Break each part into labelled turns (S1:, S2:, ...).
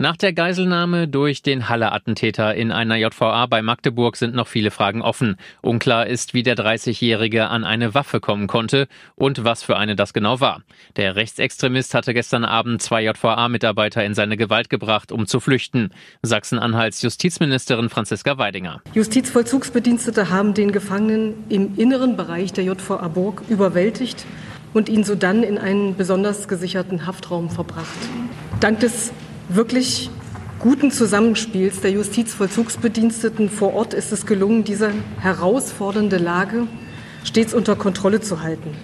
S1: Nach der Geiselnahme durch den Halle-Attentäter in einer JVA bei Magdeburg sind noch viele Fragen offen. Unklar ist, wie der 30-Jährige an eine Waffe kommen konnte und was für eine das genau war. Der Rechtsextremist hatte gestern Abend zwei JVA-Mitarbeiter in seine Gewalt gebracht, um zu flüchten. Sachsen-Anhalts Justizministerin Franziska Weidinger.
S2: Justizvollzugsbedienstete haben den Gefangenen im inneren Bereich der JVA Burg überwältigt und ihn sodann in einen besonders gesicherten Haftraum verbracht. Dank des wirklich guten Zusammenspiels der Justizvollzugsbediensteten vor Ort ist es gelungen, diese herausfordernde Lage stets unter Kontrolle zu halten.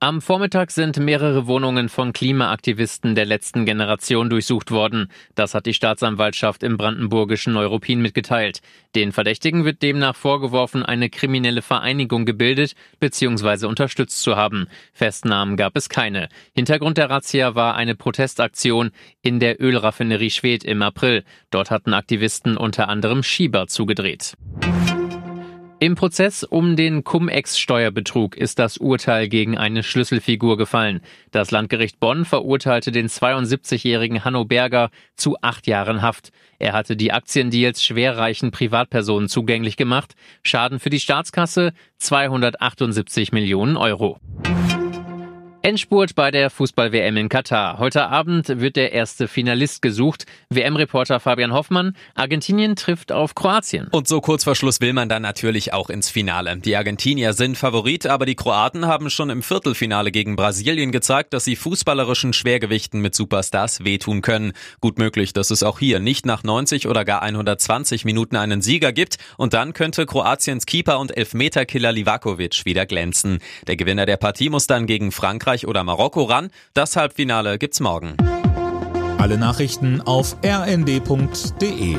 S1: Am Vormittag sind mehrere Wohnungen von Klimaaktivisten der letzten Generation durchsucht worden. Das hat die Staatsanwaltschaft im brandenburgischen Neuruppin mitgeteilt. Den Verdächtigen wird demnach vorgeworfen, eine kriminelle Vereinigung gebildet bzw. unterstützt zu haben. Festnahmen gab es keine. Hintergrund der Razzia war eine Protestaktion in der Ölraffinerie Schwedt im April. Dort hatten Aktivisten unter anderem Schieber zugedreht. Im Prozess um den Cum-Ex-Steuerbetrug ist das Urteil gegen eine Schlüsselfigur gefallen. Das Landgericht Bonn verurteilte den 72-jährigen Hanno Berger zu acht Jahren Haft. Er hatte die Aktiendeals schwerreichen Privatpersonen zugänglich gemacht. Schaden für die Staatskasse 278 Millionen Euro. Endspurt bei der Fußball-WM in Katar. Heute Abend wird der erste Finalist gesucht. WM-Reporter Fabian Hoffmann. Argentinien trifft auf Kroatien.
S3: Und so kurz vor Schluss will man dann natürlich auch ins Finale. Die Argentinier sind Favorit, aber die Kroaten haben schon im Viertelfinale gegen Brasilien gezeigt, dass sie fußballerischen Schwergewichten mit Superstars wehtun können. Gut möglich, dass es auch hier nicht nach 90 oder gar 120 Minuten einen Sieger gibt. Und dann könnte Kroatiens Keeper und Elfmeterkiller Livakovic wieder glänzen. Der Gewinner der Partie muss dann gegen Frankreich Frankreich oder Marokko ran. Das Halbfinale gibt's morgen.
S4: Alle Nachrichten auf rnd.de